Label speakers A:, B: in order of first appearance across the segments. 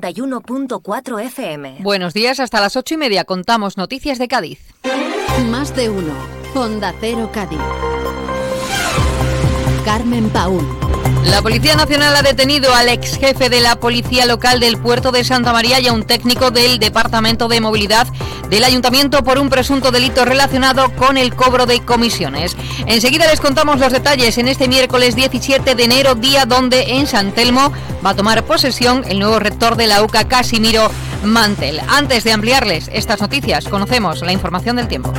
A: 91.4 FM.
B: Buenos días, hasta las ocho y media contamos noticias de Cádiz.
C: Más de uno. Honda Cero Cádiz. Carmen Paúl.
B: La Policía Nacional ha detenido al ex jefe de la Policía Local del Puerto de Santa María y a un técnico del Departamento de Movilidad del Ayuntamiento por un presunto delito relacionado con el cobro de comisiones. Enseguida les contamos los detalles en este miércoles 17 de enero, día donde en San Telmo va a tomar posesión el nuevo rector de la UCA, Casimiro Mantel. Antes de ampliarles estas noticias, conocemos la información del tiempo.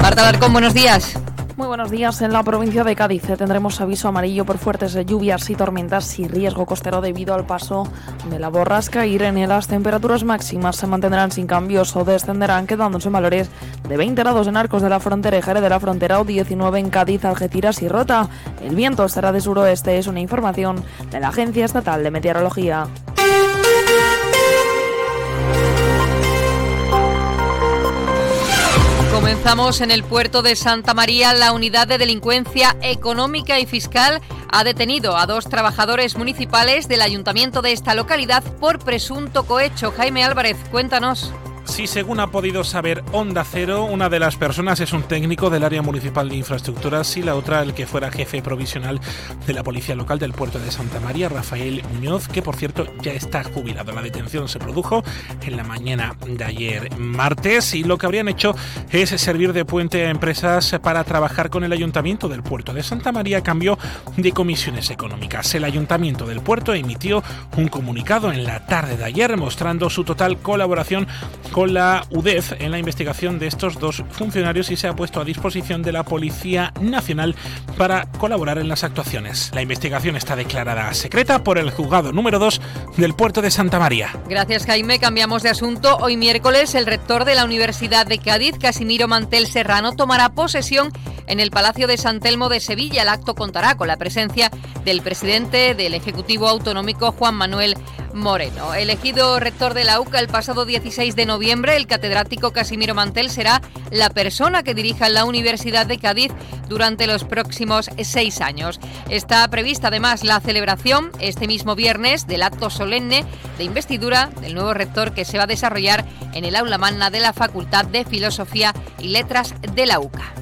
B: Marta Alarcón, buenos días.
D: Muy buenos días. En la provincia de Cádiz tendremos aviso amarillo por fuertes lluvias y tormentas y riesgo costero debido al paso de la borrasca Irene. Las temperaturas máximas se mantendrán sin cambios o descenderán, quedándose en valores de 20 grados en Arcos de la Frontera y Jerez de la Frontera o 19 en Cádiz, Algeciras y Rota. El viento estará de suroeste, es una información de la Agencia Estatal de Meteorología.
B: Comenzamos en el puerto de Santa María. La unidad de delincuencia económica y fiscal ha detenido a dos trabajadores municipales del ayuntamiento de esta localidad por presunto cohecho. Jaime Álvarez, cuéntanos.
E: Sí, según ha podido saber Onda Cero, una de las personas es un técnico del área municipal de infraestructuras y la otra el que fuera jefe provisional de la policía local del puerto de Santa María, Rafael Muñoz, que por cierto ya está jubilado. La detención se produjo en la mañana de ayer martes y lo que habrían hecho es servir de puente a empresas para trabajar con el ayuntamiento del puerto de Santa María a cambio de comisiones económicas. El ayuntamiento del puerto emitió un comunicado en la tarde de ayer mostrando su total colaboración con la UDEF en la investigación de estos dos funcionarios y se ha puesto a disposición de la Policía Nacional para colaborar en las actuaciones. La investigación está declarada secreta por el juzgado número 2 del puerto de Santa María.
B: Gracias Jaime, cambiamos de asunto. Hoy miércoles el rector de la Universidad de Cádiz, Casimiro Mantel Serrano, tomará posesión en el Palacio de San Telmo de Sevilla. El acto contará con la presencia del presidente del Ejecutivo Autonómico, Juan Manuel Moreno. Elegido rector de la UCA el pasado 16 de noviembre, el catedrático Casimiro Mantel será la persona que dirija la Universidad de Cádiz durante los próximos seis años. Está prevista además la celebración este mismo viernes del acto solemne de investidura del nuevo rector que se va a desarrollar en el aula magna de la Facultad de Filosofía y Letras de la UCA.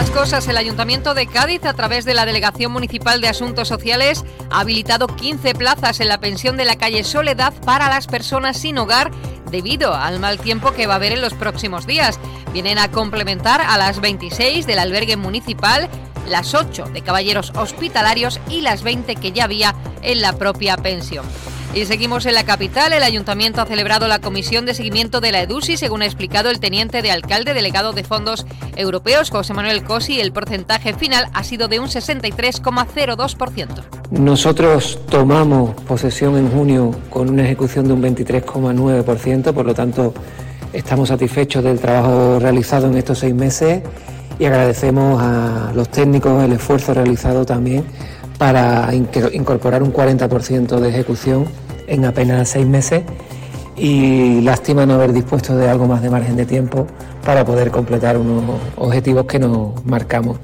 B: Más cosas. El Ayuntamiento de Cádiz, a través de la Delegación Municipal de Asuntos Sociales, ha habilitado 15 plazas en la pensión de la calle Soledad para las personas sin hogar debido al mal tiempo que va a haber en los próximos días. Vienen a complementar a las 26 del albergue municipal, las 8 de caballeros hospitalarios y las 20 que ya había en la propia pensión. Y seguimos en la capital. El ayuntamiento ha celebrado la comisión de seguimiento de la EDUSI, según ha explicado el teniente de alcalde delegado de fondos europeos, José Manuel Cosi. El porcentaje final ha sido de un 63,02%.
F: Nosotros tomamos posesión en junio con una ejecución de un 23,9%, por lo tanto estamos satisfechos del trabajo realizado en estos seis meses y agradecemos a los técnicos el esfuerzo realizado también para incorporar un 40% de ejecución en apenas seis meses y lástima no haber dispuesto de algo más de margen de tiempo para poder completar unos objetivos que nos marcamos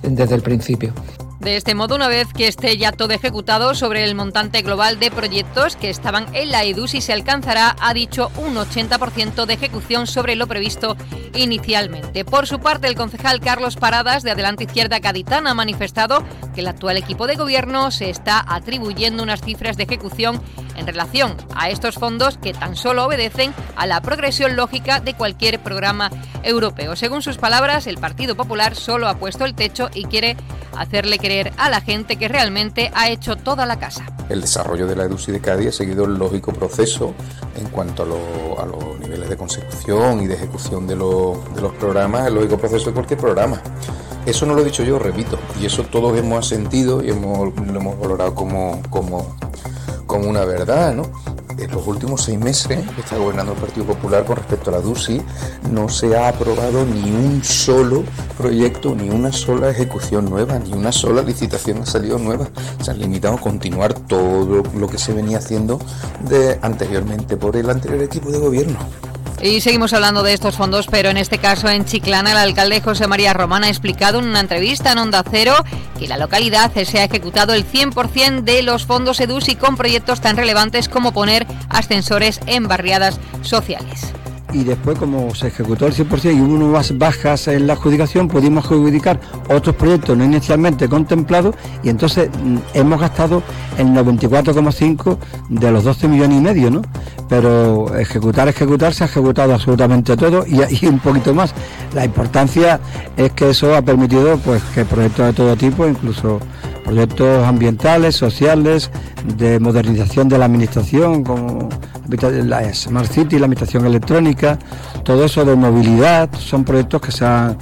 F: desde el principio.
B: De este modo, una vez que esté ya todo ejecutado sobre el montante global de proyectos que estaban en la EDUSI, se alcanzará, ha dicho, un 80% de ejecución sobre lo previsto inicialmente. Por su parte, el concejal Carlos Paradas, de Adelante Izquierda Caditana, ha manifestado que el actual equipo de gobierno se está atribuyendo unas cifras de ejecución en relación a estos fondos que tan solo obedecen a la progresión lógica de cualquier programa europeo. Según sus palabras, el Partido Popular solo ha puesto el techo y quiere hacerle creer a la gente que realmente ha hecho toda la casa.
G: El desarrollo de la EDUSI de Cádiz ha seguido el lógico proceso en cuanto a, los niveles de consecución y de ejecución de, de los programas, el lógico proceso de cualquier programa. Eso no lo he dicho yo, repito, y eso todos hemos asentido y hemos, lo hemos valorado como, como como una verdad, ¿no? En los últimos seis meses que está gobernando el Partido Popular con respecto a la DUSI, no se ha aprobado ni un solo proyecto, ni una sola ejecución nueva, ni una sola licitación ha salido nueva. Se han limitado a continuar todo lo que se venía haciendo de anteriormente por el anterior equipo de gobierno.
B: Y seguimos hablando de estos fondos, pero en este caso en Chiclana, el alcalde José María Román ha explicado en una entrevista en Onda Cero que la localidad se ha ejecutado el 100% de los fondos EDUSI con proyectos tan relevantes como poner ascensores en barriadas sociales
A: y después como se ejecutó el 100% y hubo unas bajas en la adjudicación, pudimos adjudicar otros proyectos no inicialmente contemplados y entonces mm, hemos gastado el 94,5 de los 12 millones y medio, ¿no? Pero ejecutar, ejecutar, se ha ejecutado absolutamente todo y, un poquito más. La importancia es que eso ha permitido pues que proyectos de todo tipo, incluso proyectos ambientales, sociales, de modernización de la administración, como la Smart City, la administración electrónica, todo eso de movilidad, son proyectos que se han,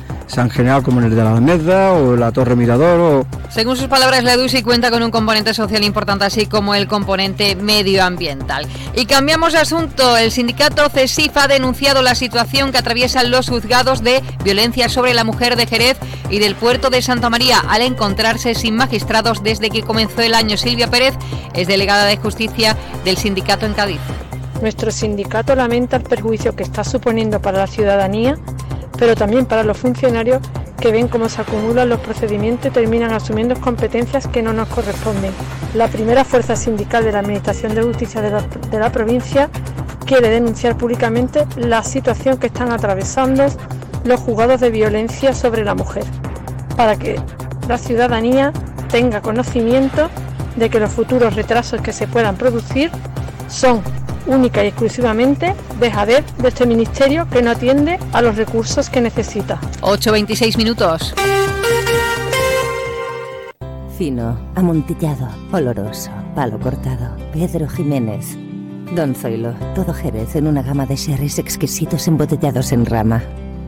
A: generado como en el de la Alameda o la Torre Mirador. O...
B: Según sus palabras, la EDUSI cuenta con un componente social importante, así como el componente medioambiental. Y cambiamos de asunto. El sindicato CESIF ha denunciado la situación que atraviesan los juzgados de violencia sobre la mujer de Jerez y del puerto de Santa María al encontrarse sin magistrados desde que comenzó el año. Silvia Pérez es delegada de justicia del sindicato en Cádiz.
H: Nuestro sindicato lamenta el perjuicio que está suponiendo para la ciudadanía, pero también para los funcionarios que ven cómo se acumulan los procedimientos y terminan asumiendo competencias que no nos corresponden. La primera fuerza sindical de la Administración de Justicia de la, provincia quiere denunciar públicamente la situación que están atravesando los juzgados de violencia sobre la mujer, para que la ciudadanía tenga conocimiento de que los futuros retrasos que se puedan producir son única y exclusivamente dejadez de este ministerio que no atiende a los recursos que necesita.
B: 8.26 minutos.
I: Fino, amontillado, oloroso, palo cortado. Pedro Jiménez. Don Zoilo, todo Jerez en una gama de sherries exquisitos embotellados en rama.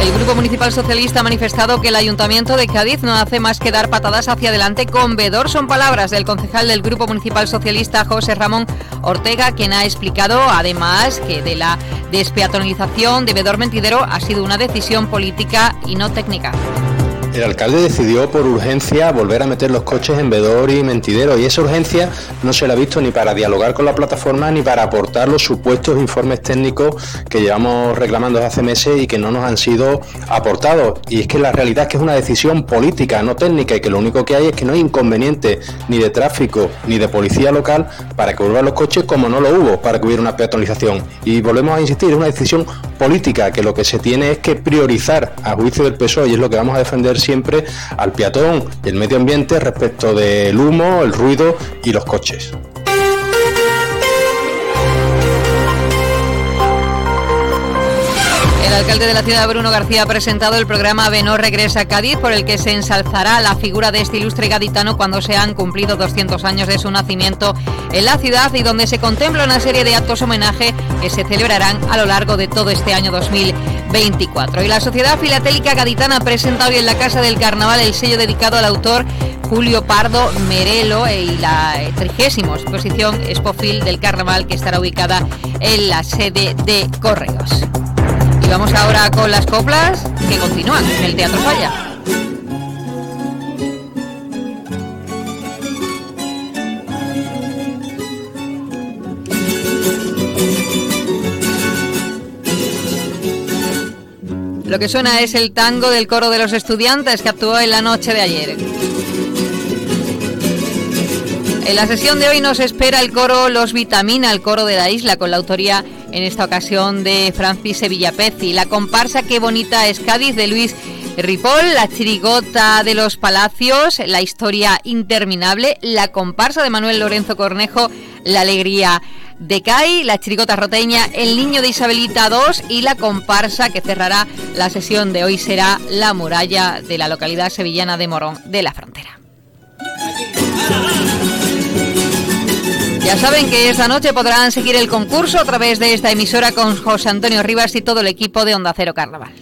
B: El Grupo Municipal Socialista ha manifestado que el Ayuntamiento de Cádiz no hace más que dar patadas hacia adelante con Vedor. Son palabras del concejal del Grupo Municipal Socialista, José Ramón Ortega, quien ha explicado además que de la despeatonalización de Vedor Mentidero ha sido una decisión política y no técnica.
J: El alcalde decidió por urgencia volver a meter los coches en Vedor y Mentidero y esa urgencia no se la ha visto ni para dialogar con la plataforma ni para aportar los supuestos informes técnicos que llevamos reclamando hace meses y que no nos han sido aportados. Y es que la realidad es que es una decisión política, no técnica, y que lo único que hay es que no hay inconveniente ni de tráfico ni de policía local para que vuelvan los coches como no lo hubo para que hubiera una peatonalización. Y volvemos a insistir, es una decisión política que lo que se tiene es que priorizar a juicio del PSOE y es lo que vamos a defender siempre al peatón y el medio ambiente respecto del humo, el ruido y los coches.
B: El alcalde de la ciudad, Bruno García, ha presentado el programa Benó Regresa a Cádiz, por el que se ensalzará la figura de este ilustre gaditano cuando se han cumplido 200 años de su nacimiento en la ciudad y donde se contempla una serie de actos homenaje que se celebrarán a lo largo de todo este año 2024. Y la Sociedad Filatélica Gaditana presenta hoy en la Casa del Carnaval el sello dedicado al autor Julio Pardo Merelo y la trigésima exposición Expofil del Carnaval que estará ubicada en la sede de Correos vamos ahora con las coplas que continúan en el Teatro Falla. Lo que suena es el tango del coro de los estudiantes que actuó en la noche de ayer. En la sesión de hoy nos espera el coro Los Vitamina, el coro de la isla, con la autoría en esta ocasión de Francis Sevillapezzi. La comparsa Qué bonita es Cádiz de Luis Ripoll, la chirigota de los palacios, la historia interminable, la comparsa de Manuel Lorenzo Cornejo, la alegría de CAI, la chirigota roteña, el niño de Isabelita II y la comparsa que cerrará la sesión de hoy será la muralla de la localidad sevillana de Morón de la Frontera. Ya saben que esta noche podrán seguir el concurso a través de esta emisora con José Antonio Rivas y todo el equipo de Onda Cero Carnaval.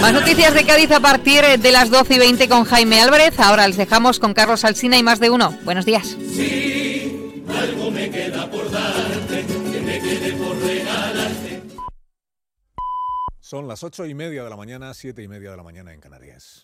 B: Más noticias de Cádiz a partir de las 12 y 20 con Jaime Álvarez. Ahora les dejamos con Carlos Alsina y más de uno. Buenos días.
K: Sí, algo me queda por darte, que me quede por regalarte. Son las 8 y media de la mañana, 7 y media de la mañana en Canarias.